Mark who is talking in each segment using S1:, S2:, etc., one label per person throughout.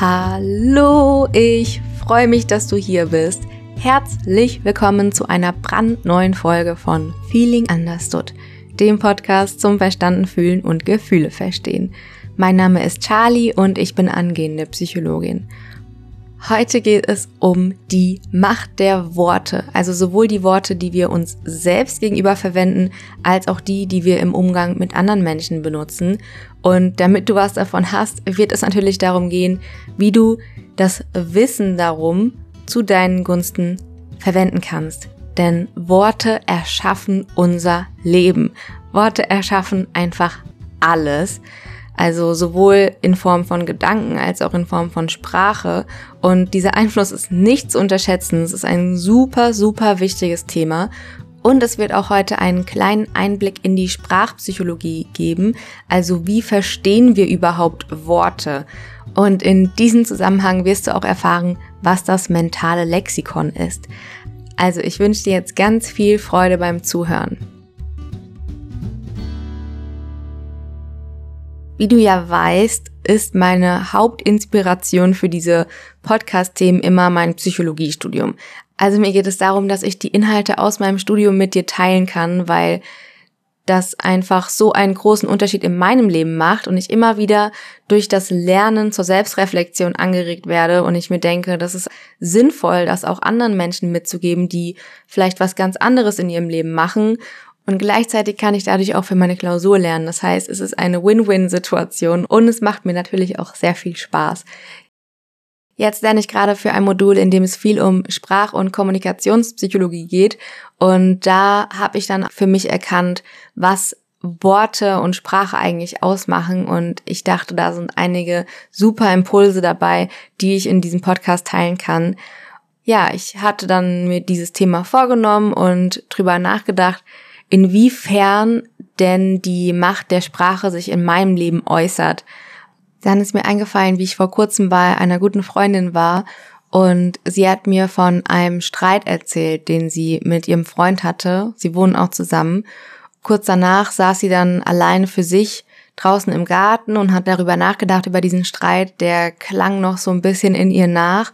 S1: Hallo, ich freue mich, dass du hier bist. Herzlich willkommen zu einer brandneuen Folge von Feeling Understood, dem Podcast zum Verstanden fühlen und Gefühle verstehen. Mein Name ist Charlie und ich bin angehende Psychologin. Heute geht es um die Macht der Worte, also sowohl die Worte, die wir uns selbst gegenüber verwenden, als auch die, die wir im Umgang mit anderen Menschen benutzen. Und damit du was davon hast, wird es natürlich darum gehen, wie du das Wissen darum zu deinen Gunsten verwenden kannst. Denn Worte erschaffen unser Leben. Worte erschaffen einfach alles. Also sowohl in Form von Gedanken als auch in Form von Sprache. Und dieser Einfluss ist nicht zu unterschätzen. Es ist ein super, super wichtiges Thema. Und es wird auch heute einen kleinen Einblick in die Sprachpsychologie geben. Also wie verstehen wir überhaupt Worte? Und in diesem Zusammenhang wirst du auch erfahren, was das mentale Lexikon ist. Also ich wünsche dir jetzt ganz viel Freude beim Zuhören. Wie du ja weißt, ist meine Hauptinspiration für diese Podcast-Themen immer mein Psychologiestudium. Also mir geht es darum, dass ich die Inhalte aus meinem Studium mit dir teilen kann, weil das einfach so einen großen Unterschied in meinem Leben macht und ich immer wieder durch das Lernen zur Selbstreflexion angeregt werde und ich mir denke, das ist sinnvoll, das auch anderen Menschen mitzugeben, die vielleicht was ganz anderes in ihrem Leben machen und gleichzeitig kann ich dadurch auch für meine Klausur lernen. Das heißt, es ist eine Win-Win-Situation und es macht mir natürlich auch sehr viel Spaß. Jetzt lerne ich gerade für ein Modul, in dem es viel um Sprach- und Kommunikationspsychologie geht. Und da habe ich dann für mich erkannt, was Worte und Sprache eigentlich ausmachen. Und ich dachte, da sind einige super Impulse dabei, die ich in diesem Podcast teilen kann. Ja, ich hatte dann mir dieses Thema vorgenommen und drüber nachgedacht, inwiefern denn die Macht der Sprache sich in meinem Leben äußert. Dann ist mir eingefallen, wie ich vor kurzem bei einer guten Freundin war und sie hat mir von einem Streit erzählt, den sie mit ihrem Freund hatte. Sie wohnen auch zusammen. Kurz danach saß sie dann alleine für sich draußen im Garten und hat darüber nachgedacht, über diesen Streit. Der klang noch so ein bisschen in ihr nach.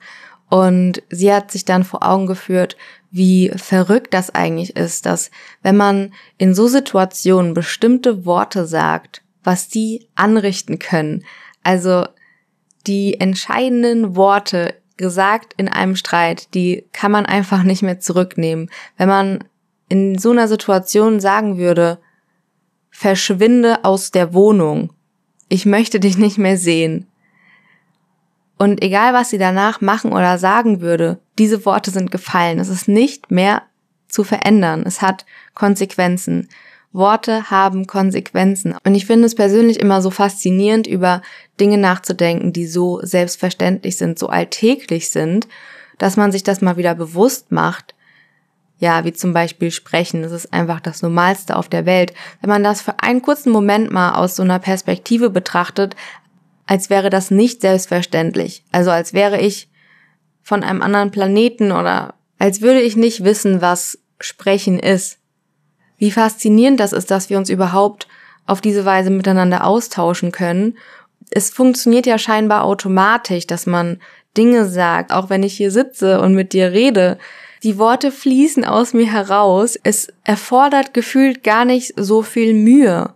S1: Und sie hat sich dann vor Augen geführt, wie verrückt das eigentlich ist, dass wenn man in so Situationen bestimmte Worte sagt, was die anrichten können. Also die entscheidenden Worte gesagt in einem Streit, die kann man einfach nicht mehr zurücknehmen. Wenn man in so einer Situation sagen würde, verschwinde aus der Wohnung, ich möchte dich nicht mehr sehen, und egal, was sie danach machen oder sagen würde, diese Worte sind gefallen. Es ist nicht mehr zu verändern. Es hat Konsequenzen. Worte haben Konsequenzen. Und ich finde es persönlich immer so faszinierend, über Dinge nachzudenken, die so selbstverständlich sind, so alltäglich sind, dass man sich das mal wieder bewusst macht. Ja, wie zum Beispiel sprechen. Das ist einfach das Normalste auf der Welt. Wenn man das für einen kurzen Moment mal aus so einer Perspektive betrachtet, als wäre das nicht selbstverständlich. Also als wäre ich von einem anderen Planeten oder als würde ich nicht wissen, was Sprechen ist. Wie faszinierend das ist, dass wir uns überhaupt auf diese Weise miteinander austauschen können. Es funktioniert ja scheinbar automatisch, dass man Dinge sagt, auch wenn ich hier sitze und mit dir rede. Die Worte fließen aus mir heraus. Es erfordert gefühlt gar nicht so viel Mühe.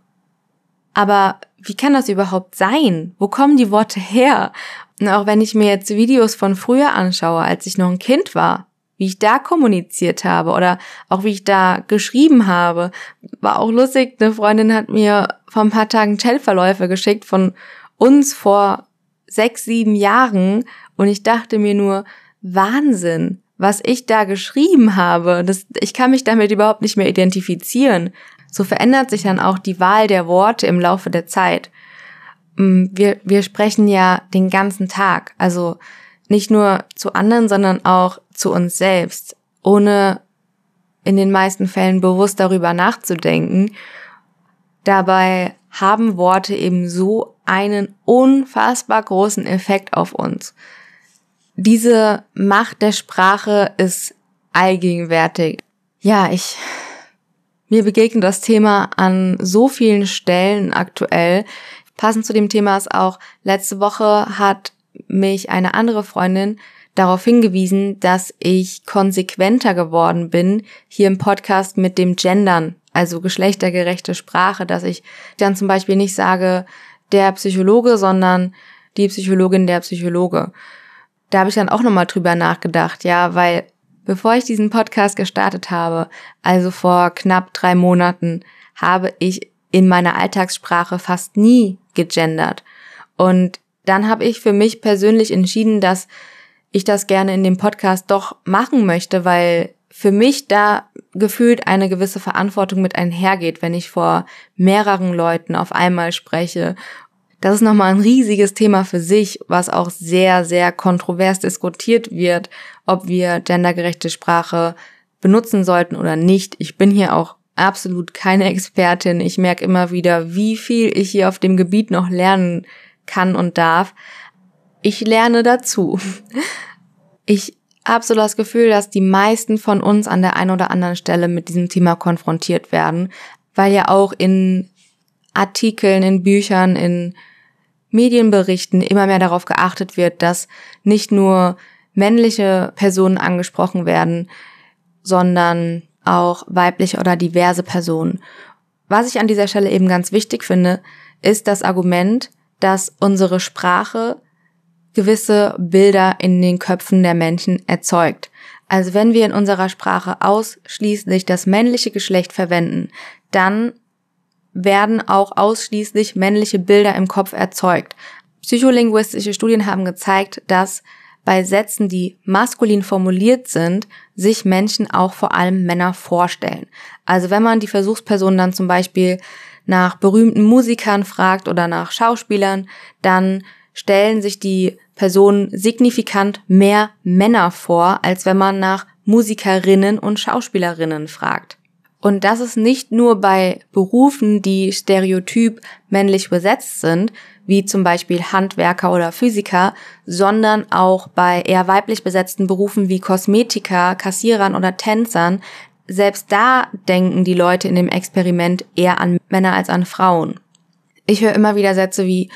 S1: Aber wie kann das überhaupt sein? Wo kommen die Worte her? Und auch wenn ich mir jetzt Videos von früher anschaue, als ich noch ein Kind war, wie ich da kommuniziert habe oder auch wie ich da geschrieben habe, war auch lustig. Eine Freundin hat mir vor ein paar Tagen Chatverläufe geschickt von uns vor sechs, sieben Jahren und ich dachte mir nur, Wahnsinn, was ich da geschrieben habe. Das, ich kann mich damit überhaupt nicht mehr identifizieren. So verändert sich dann auch die Wahl der Worte im Laufe der Zeit. Mm, wir, wir sprechen ja den ganzen Tag, also nicht nur zu anderen, sondern auch zu uns selbst, ohne in den meisten Fällen bewusst darüber nachzudenken. Dabei haben Worte eben so einen unfassbar großen Effekt auf uns. Diese Macht der Sprache ist allgegenwärtig. Ja, ich mir begegnet das Thema an so vielen Stellen aktuell. Passend zu dem Thema ist auch, letzte Woche hat mich eine andere Freundin darauf hingewiesen, dass ich konsequenter geworden bin hier im Podcast mit dem Gendern, also geschlechtergerechte Sprache, dass ich dann zum Beispiel nicht sage der Psychologe, sondern die Psychologin, der Psychologe. Da habe ich dann auch nochmal drüber nachgedacht, ja, weil bevor ich diesen Podcast gestartet habe, also vor knapp drei Monaten, habe ich in meiner Alltagssprache fast nie gegendert. Und dann habe ich für mich persönlich entschieden, dass ich das gerne in dem Podcast doch machen möchte, weil für mich da gefühlt eine gewisse Verantwortung mit einhergeht, wenn ich vor mehreren Leuten auf einmal spreche. Das ist nochmal ein riesiges Thema für sich, was auch sehr, sehr kontrovers diskutiert wird, ob wir gendergerechte Sprache benutzen sollten oder nicht. Ich bin hier auch absolut keine Expertin. Ich merke immer wieder, wie viel ich hier auf dem Gebiet noch lernen kann und darf. Ich lerne dazu. Ich habe so das Gefühl, dass die meisten von uns an der einen oder anderen Stelle mit diesem Thema konfrontiert werden, weil ja auch in Artikeln, in Büchern, in Medienberichten immer mehr darauf geachtet wird, dass nicht nur männliche Personen angesprochen werden, sondern auch weibliche oder diverse Personen. Was ich an dieser Stelle eben ganz wichtig finde, ist das Argument, dass unsere Sprache gewisse Bilder in den Köpfen der Menschen erzeugt. Also wenn wir in unserer Sprache ausschließlich das männliche Geschlecht verwenden, dann werden auch ausschließlich männliche Bilder im Kopf erzeugt. Psycholinguistische Studien haben gezeigt, dass bei Sätzen, die maskulin formuliert sind, sich Menschen auch vor allem Männer vorstellen. Also wenn man die Versuchsperson dann zum Beispiel nach berühmten Musikern fragt oder nach Schauspielern, dann stellen sich die Personen signifikant mehr Männer vor, als wenn man nach Musikerinnen und Schauspielerinnen fragt. Und das ist nicht nur bei Berufen, die stereotyp männlich besetzt sind, wie zum Beispiel Handwerker oder Physiker, sondern auch bei eher weiblich besetzten Berufen wie Kosmetiker, Kassierern oder Tänzern. Selbst da denken die Leute in dem Experiment eher an Männer als an Frauen. Ich höre immer wieder Sätze wie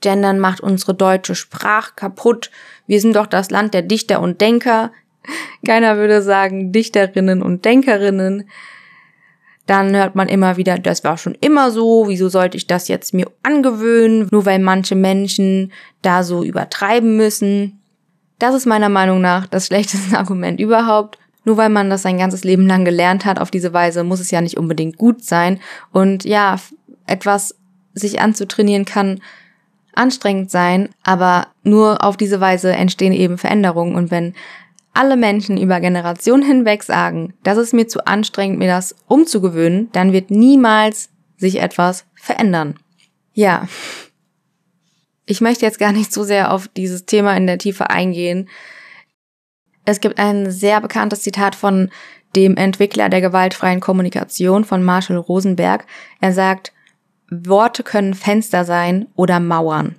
S1: Gendern macht unsere deutsche Sprache kaputt. Wir sind doch das Land der Dichter und Denker. Keiner würde sagen Dichterinnen und Denkerinnen. Dann hört man immer wieder, das war schon immer so, wieso sollte ich das jetzt mir angewöhnen, nur weil manche Menschen da so übertreiben müssen. Das ist meiner Meinung nach das schlechteste Argument überhaupt. Nur weil man das sein ganzes Leben lang gelernt hat, auf diese Weise muss es ja nicht unbedingt gut sein. Und ja, etwas sich anzutrainieren kann anstrengend sein, aber nur auf diese Weise entstehen eben Veränderungen. Und wenn alle Menschen über Generationen hinweg sagen, das ist mir zu anstrengend, mir das umzugewöhnen, dann wird niemals sich etwas verändern. Ja. Ich möchte jetzt gar nicht so sehr auf dieses Thema in der Tiefe eingehen. Es gibt ein sehr bekanntes Zitat von dem Entwickler der gewaltfreien Kommunikation von Marshall Rosenberg. Er sagt, Worte können Fenster sein oder Mauern.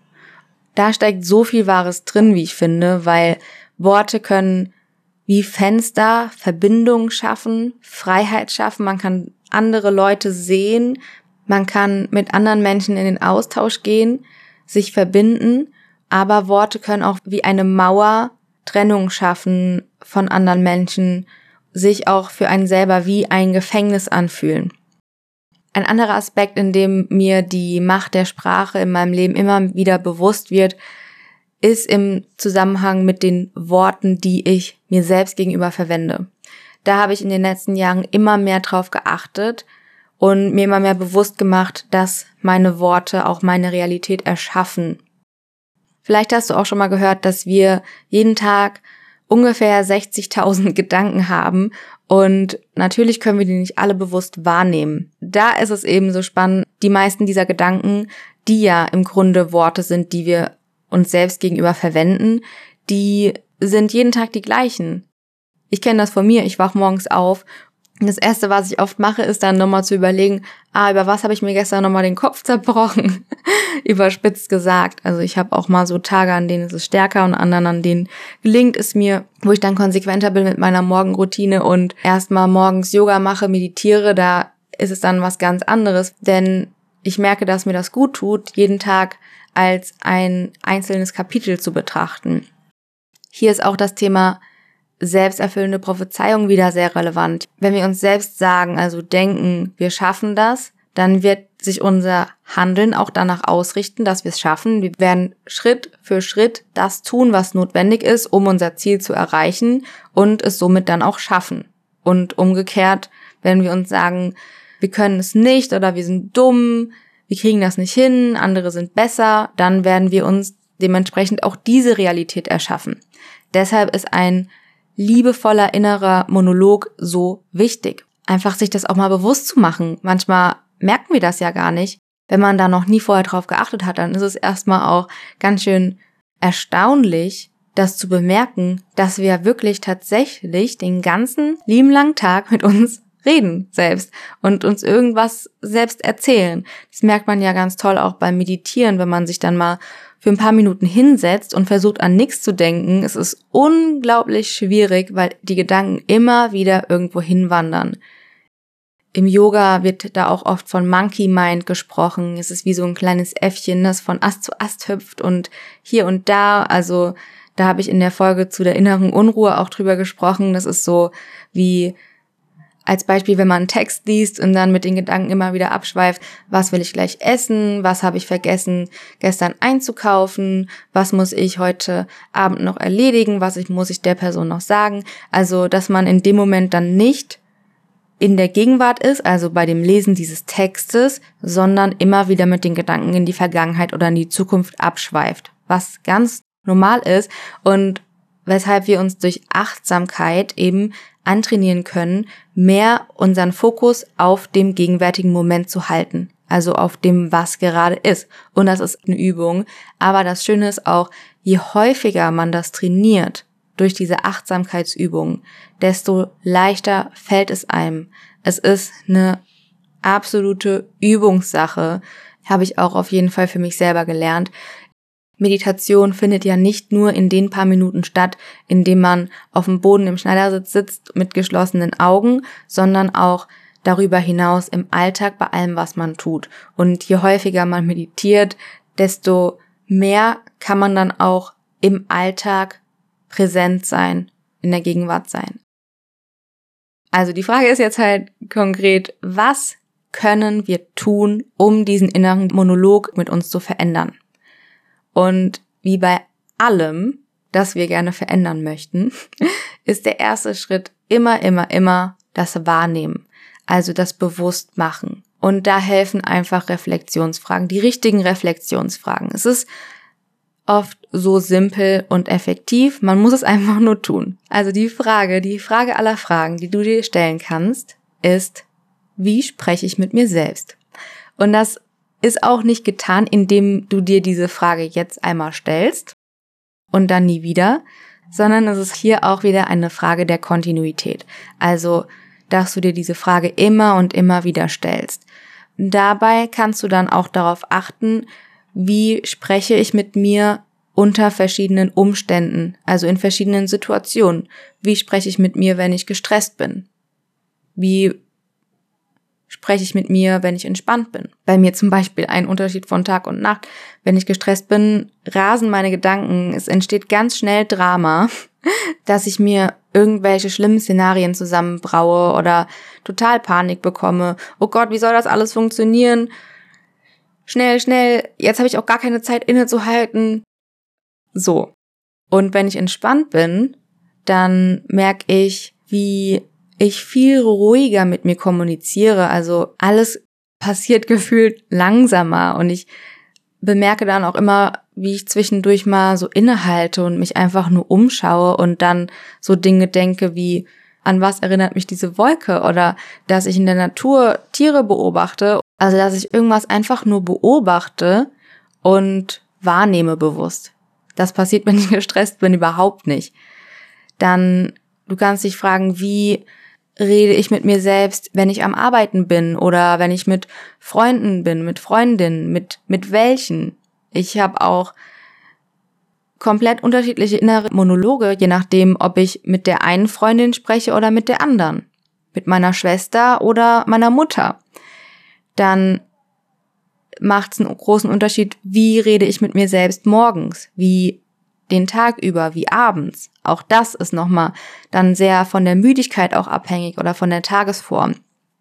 S1: Da steckt so viel Wahres drin, wie ich finde, weil Worte können wie Fenster Verbindungen schaffen, Freiheit schaffen, man kann andere Leute sehen, man kann mit anderen Menschen in den Austausch gehen, sich verbinden, aber Worte können auch wie eine Mauer Trennung schaffen von anderen Menschen, sich auch für einen selber wie ein Gefängnis anfühlen. Ein anderer Aspekt, in dem mir die Macht der Sprache in meinem Leben immer wieder bewusst wird, ist im Zusammenhang mit den Worten, die ich mir selbst gegenüber verwende. Da habe ich in den letzten Jahren immer mehr drauf geachtet und mir immer mehr bewusst gemacht, dass meine Worte auch meine Realität erschaffen. Vielleicht hast du auch schon mal gehört, dass wir jeden Tag ungefähr 60.000 Gedanken haben und natürlich können wir die nicht alle bewusst wahrnehmen. Da ist es eben so spannend, die meisten dieser Gedanken, die ja im Grunde Worte sind, die wir uns selbst gegenüber verwenden, die sind jeden Tag die gleichen. Ich kenne das von mir, ich wach morgens auf das erste, was ich oft mache, ist dann nochmal zu überlegen, ah, über was habe ich mir gestern nochmal den Kopf zerbrochen? Überspitzt gesagt. Also ich habe auch mal so Tage, an denen ist es stärker und anderen, an denen gelingt es mir, wo ich dann konsequenter bin mit meiner Morgenroutine und erstmal morgens Yoga mache, meditiere, da ist es dann was ganz anderes. Denn ich merke, dass mir das gut tut, jeden Tag als ein einzelnes Kapitel zu betrachten. Hier ist auch das Thema selbsterfüllende Prophezeiung wieder sehr relevant. Wenn wir uns selbst sagen, also denken, wir schaffen das, dann wird sich unser Handeln auch danach ausrichten, dass wir es schaffen. Wir werden Schritt für Schritt das tun, was notwendig ist, um unser Ziel zu erreichen und es somit dann auch schaffen. Und umgekehrt, wenn wir uns sagen, wir können es nicht oder wir sind dumm, wir kriegen das nicht hin, andere sind besser, dann werden wir uns dementsprechend auch diese Realität erschaffen. Deshalb ist ein liebevoller innerer Monolog so wichtig. Einfach sich das auch mal bewusst zu machen. Manchmal merken wir das ja gar nicht. Wenn man da noch nie vorher drauf geachtet hat, dann ist es erstmal auch ganz schön erstaunlich, das zu bemerken, dass wir wirklich tatsächlich den ganzen lieben langen Tag mit uns reden selbst und uns irgendwas selbst erzählen. Das merkt man ja ganz toll auch beim Meditieren, wenn man sich dann mal für ein paar Minuten hinsetzt und versucht an nichts zu denken. Es ist unglaublich schwierig, weil die Gedanken immer wieder irgendwo hinwandern. Im Yoga wird da auch oft von Monkey Mind gesprochen. Es ist wie so ein kleines Äffchen, das von Ast zu Ast hüpft und hier und da. Also da habe ich in der Folge zu der inneren Unruhe auch drüber gesprochen. Das ist so wie als Beispiel, wenn man einen Text liest und dann mit den Gedanken immer wieder abschweift, was will ich gleich essen, was habe ich vergessen gestern einzukaufen, was muss ich heute Abend noch erledigen, was ich, muss ich der Person noch sagen. Also, dass man in dem Moment dann nicht in der Gegenwart ist, also bei dem Lesen dieses Textes, sondern immer wieder mit den Gedanken in die Vergangenheit oder in die Zukunft abschweift, was ganz normal ist und weshalb wir uns durch Achtsamkeit eben antrainieren können, mehr unseren Fokus auf dem gegenwärtigen Moment zu halten. Also auf dem, was gerade ist. Und das ist eine Übung. Aber das Schöne ist auch, je häufiger man das trainiert durch diese Achtsamkeitsübung, desto leichter fällt es einem. Es ist eine absolute Übungssache. Habe ich auch auf jeden Fall für mich selber gelernt. Meditation findet ja nicht nur in den paar Minuten statt, in dem man auf dem Boden im Schneidersitz sitzt mit geschlossenen Augen, sondern auch darüber hinaus im Alltag bei allem, was man tut. Und je häufiger man meditiert, desto mehr kann man dann auch im Alltag präsent sein, in der Gegenwart sein. Also die Frage ist jetzt halt konkret, was können wir tun, um diesen inneren Monolog mit uns zu verändern? Und wie bei allem, das wir gerne verändern möchten, ist der erste Schritt immer, immer, immer das Wahrnehmen, also das Bewusstmachen. Und da helfen einfach Reflexionsfragen, die richtigen Reflexionsfragen. Es ist oft so simpel und effektiv, man muss es einfach nur tun. Also die Frage, die Frage aller Fragen, die du dir stellen kannst, ist, wie spreche ich mit mir selbst? Und das ist auch nicht getan, indem du dir diese Frage jetzt einmal stellst und dann nie wieder, sondern es ist hier auch wieder eine Frage der Kontinuität. Also, dass du dir diese Frage immer und immer wieder stellst. Dabei kannst du dann auch darauf achten, wie spreche ich mit mir unter verschiedenen Umständen, also in verschiedenen Situationen. Wie spreche ich mit mir, wenn ich gestresst bin? Wie spreche ich mit mir, wenn ich entspannt bin. Bei mir zum Beispiel ein Unterschied von Tag und Nacht. Wenn ich gestresst bin, rasen meine Gedanken. Es entsteht ganz schnell Drama, dass ich mir irgendwelche schlimmen Szenarien zusammenbraue oder total Panik bekomme. Oh Gott, wie soll das alles funktionieren? Schnell, schnell, jetzt habe ich auch gar keine Zeit innezuhalten. So. Und wenn ich entspannt bin, dann merke ich, wie ich viel ruhiger mit mir kommuniziere. Also alles passiert gefühlt langsamer und ich bemerke dann auch immer, wie ich zwischendurch mal so innehalte und mich einfach nur umschaue und dann so Dinge denke wie, an was erinnert mich diese Wolke oder dass ich in der Natur Tiere beobachte. Also dass ich irgendwas einfach nur beobachte und wahrnehme bewusst. Das passiert, wenn ich gestresst bin, überhaupt nicht. Dann, du kannst dich fragen, wie rede ich mit mir selbst, wenn ich am Arbeiten bin oder wenn ich mit Freunden bin, mit Freundinnen, mit, mit welchen. Ich habe auch komplett unterschiedliche innere Monologe, je nachdem, ob ich mit der einen Freundin spreche oder mit der anderen. Mit meiner Schwester oder meiner Mutter. Dann macht es einen großen Unterschied, wie rede ich mit mir selbst morgens, wie den Tag über, wie abends. Auch das ist nochmal dann sehr von der Müdigkeit auch abhängig oder von der Tagesform.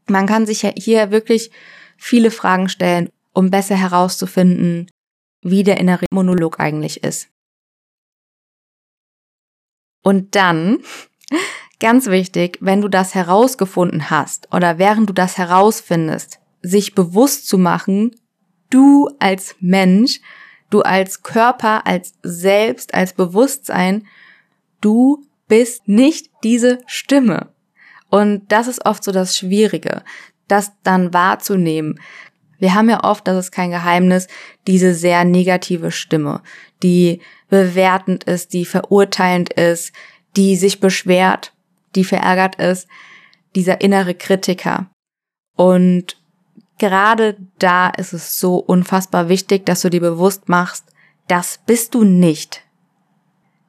S1: Man kann sich hier wirklich viele Fragen stellen, um besser herauszufinden, wie der innere Monolog eigentlich ist. Und dann, ganz wichtig, wenn du das herausgefunden hast oder während du das herausfindest, sich bewusst zu machen, du als Mensch, du als Körper, als Selbst, als Bewusstsein, du bist nicht diese Stimme. Und das ist oft so das Schwierige, das dann wahrzunehmen. Wir haben ja oft, das ist kein Geheimnis, diese sehr negative Stimme, die bewertend ist, die verurteilend ist, die sich beschwert, die verärgert ist, dieser innere Kritiker. Und gerade da ist es so unfassbar wichtig, dass du dir bewusst machst, das bist du nicht.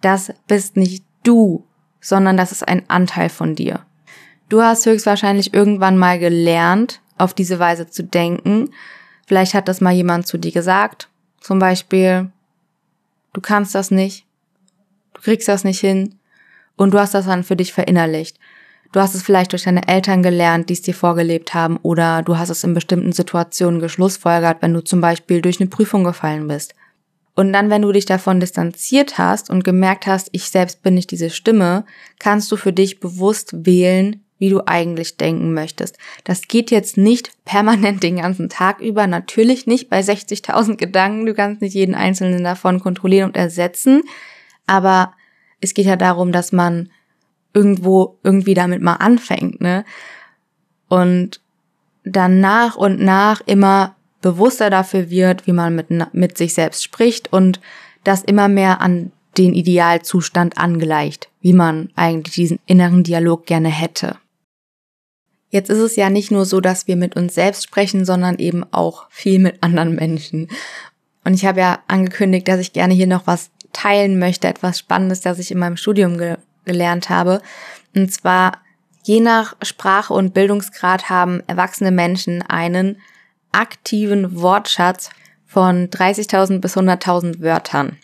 S1: Das bist nicht du, sondern das ist ein Anteil von dir. Du hast höchstwahrscheinlich irgendwann mal gelernt, auf diese Weise zu denken. Vielleicht hat das mal jemand zu dir gesagt. Zum Beispiel, du kannst das nicht, du kriegst das nicht hin und du hast das dann für dich verinnerlicht. Du hast es vielleicht durch deine Eltern gelernt, die es dir vorgelebt haben, oder du hast es in bestimmten Situationen geschlussfolgert, wenn du zum Beispiel durch eine Prüfung gefallen bist. Und dann, wenn du dich davon distanziert hast und gemerkt hast, ich selbst bin nicht diese Stimme, kannst du für dich bewusst wählen, wie du eigentlich denken möchtest. Das geht jetzt nicht permanent den ganzen Tag über, natürlich nicht bei 60.000 Gedanken, du kannst nicht jeden einzelnen davon kontrollieren und ersetzen, aber es geht ja darum, dass man irgendwo irgendwie damit mal anfängt, ne? Und dann nach und nach immer bewusster dafür wird, wie man mit, mit sich selbst spricht und das immer mehr an den Idealzustand angleicht, wie man eigentlich diesen inneren Dialog gerne hätte. Jetzt ist es ja nicht nur so, dass wir mit uns selbst sprechen, sondern eben auch viel mit anderen Menschen. Und ich habe ja angekündigt, dass ich gerne hier noch was teilen möchte, etwas Spannendes, das ich in meinem Studium ge gelernt habe. Und zwar, je nach Sprache und Bildungsgrad haben erwachsene Menschen einen aktiven Wortschatz von 30.000 bis 100.000 Wörtern.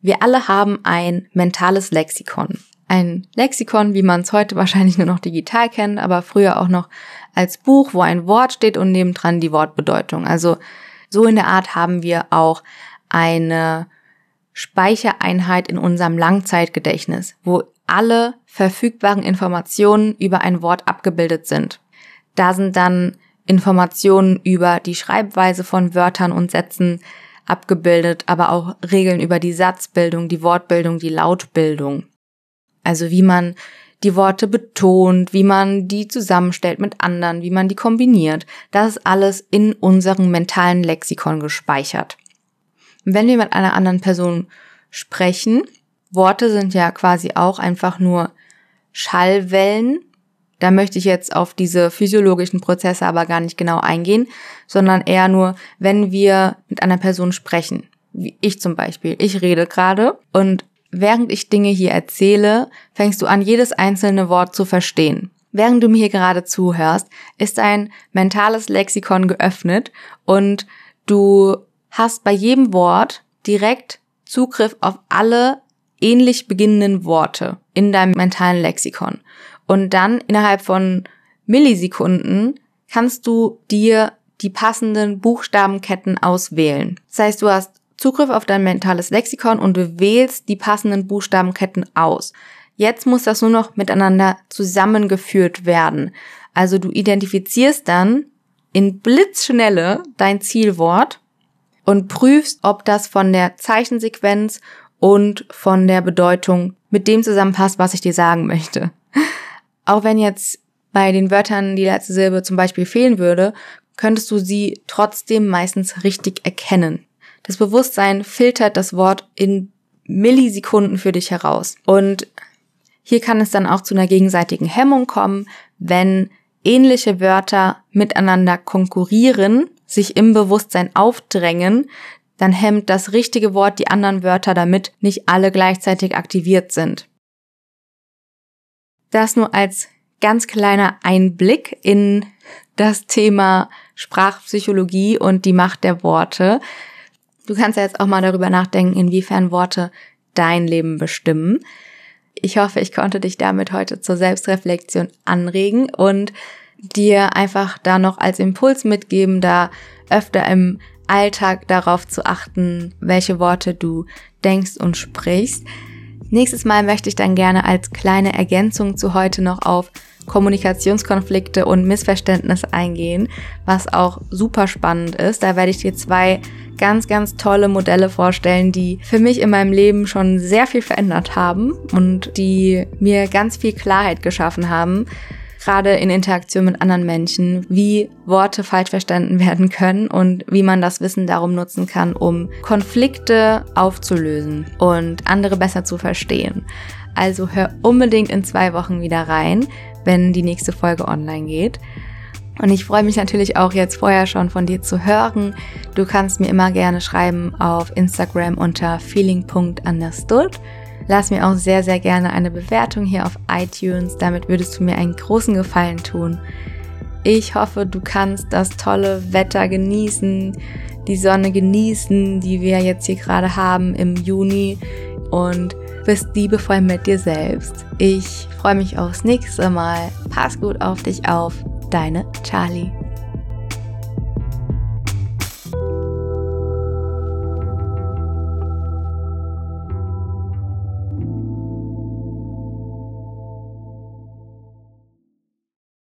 S1: Wir alle haben ein mentales Lexikon. Ein Lexikon, wie man es heute wahrscheinlich nur noch digital kennt, aber früher auch noch als Buch, wo ein Wort steht und nebendran die Wortbedeutung. Also so in der Art haben wir auch eine Speichereinheit in unserem Langzeitgedächtnis, wo alle verfügbaren Informationen über ein Wort abgebildet sind. Da sind dann Informationen über die Schreibweise von Wörtern und Sätzen abgebildet, aber auch Regeln über die Satzbildung, die Wortbildung, die Lautbildung. Also wie man die Worte betont, wie man die zusammenstellt mit anderen, wie man die kombiniert. Das ist alles in unserem mentalen Lexikon gespeichert. Wenn wir mit einer anderen Person sprechen, Worte sind ja quasi auch einfach nur Schallwellen. Da möchte ich jetzt auf diese physiologischen Prozesse aber gar nicht genau eingehen, sondern eher nur, wenn wir mit einer Person sprechen. Wie ich zum Beispiel. Ich rede gerade und während ich Dinge hier erzähle, fängst du an, jedes einzelne Wort zu verstehen. Während du mir hier gerade zuhörst, ist ein mentales Lexikon geöffnet und du hast bei jedem Wort direkt Zugriff auf alle ähnlich beginnenden Worte in deinem mentalen Lexikon. Und dann innerhalb von Millisekunden kannst du dir die passenden Buchstabenketten auswählen. Das heißt, du hast Zugriff auf dein mentales Lexikon und du wählst die passenden Buchstabenketten aus. Jetzt muss das nur noch miteinander zusammengeführt werden. Also du identifizierst dann in Blitzschnelle dein Zielwort und prüfst, ob das von der Zeichensequenz und von der Bedeutung mit dem zusammenpasst, was ich dir sagen möchte. Auch wenn jetzt bei den Wörtern die letzte Silbe zum Beispiel fehlen würde, könntest du sie trotzdem meistens richtig erkennen. Das Bewusstsein filtert das Wort in Millisekunden für dich heraus. Und hier kann es dann auch zu einer gegenseitigen Hemmung kommen, wenn ähnliche Wörter miteinander konkurrieren sich im Bewusstsein aufdrängen, dann hemmt das richtige Wort die anderen Wörter, damit nicht alle gleichzeitig aktiviert sind. Das nur als ganz kleiner Einblick in das Thema Sprachpsychologie und die Macht der Worte. Du kannst ja jetzt auch mal darüber nachdenken, inwiefern Worte dein Leben bestimmen. Ich hoffe, ich konnte dich damit heute zur Selbstreflexion anregen und dir einfach da noch als Impuls mitgeben, da öfter im Alltag darauf zu achten, welche Worte du denkst und sprichst. Nächstes Mal möchte ich dann gerne als kleine Ergänzung zu heute noch auf Kommunikationskonflikte und Missverständnisse eingehen, was auch super spannend ist. Da werde ich dir zwei ganz, ganz tolle Modelle vorstellen, die für mich in meinem Leben schon sehr viel verändert haben und die mir ganz viel Klarheit geschaffen haben, gerade in Interaktion mit anderen Menschen, wie Worte falsch verstanden werden können und wie man das Wissen darum nutzen kann, um Konflikte aufzulösen und andere besser zu verstehen. Also hör unbedingt in zwei Wochen wieder rein, wenn die nächste Folge online geht. Und ich freue mich natürlich auch jetzt vorher schon von dir zu hören. Du kannst mir immer gerne schreiben auf Instagram unter feeling.understood Lass mir auch sehr, sehr gerne eine Bewertung hier auf iTunes. Damit würdest du mir einen großen Gefallen tun. Ich hoffe, du kannst das tolle Wetter genießen, die Sonne genießen, die wir jetzt hier gerade haben im Juni und bist liebevoll mit dir selbst. Ich freue mich aufs nächste Mal. Pass gut auf dich auf. Deine Charlie.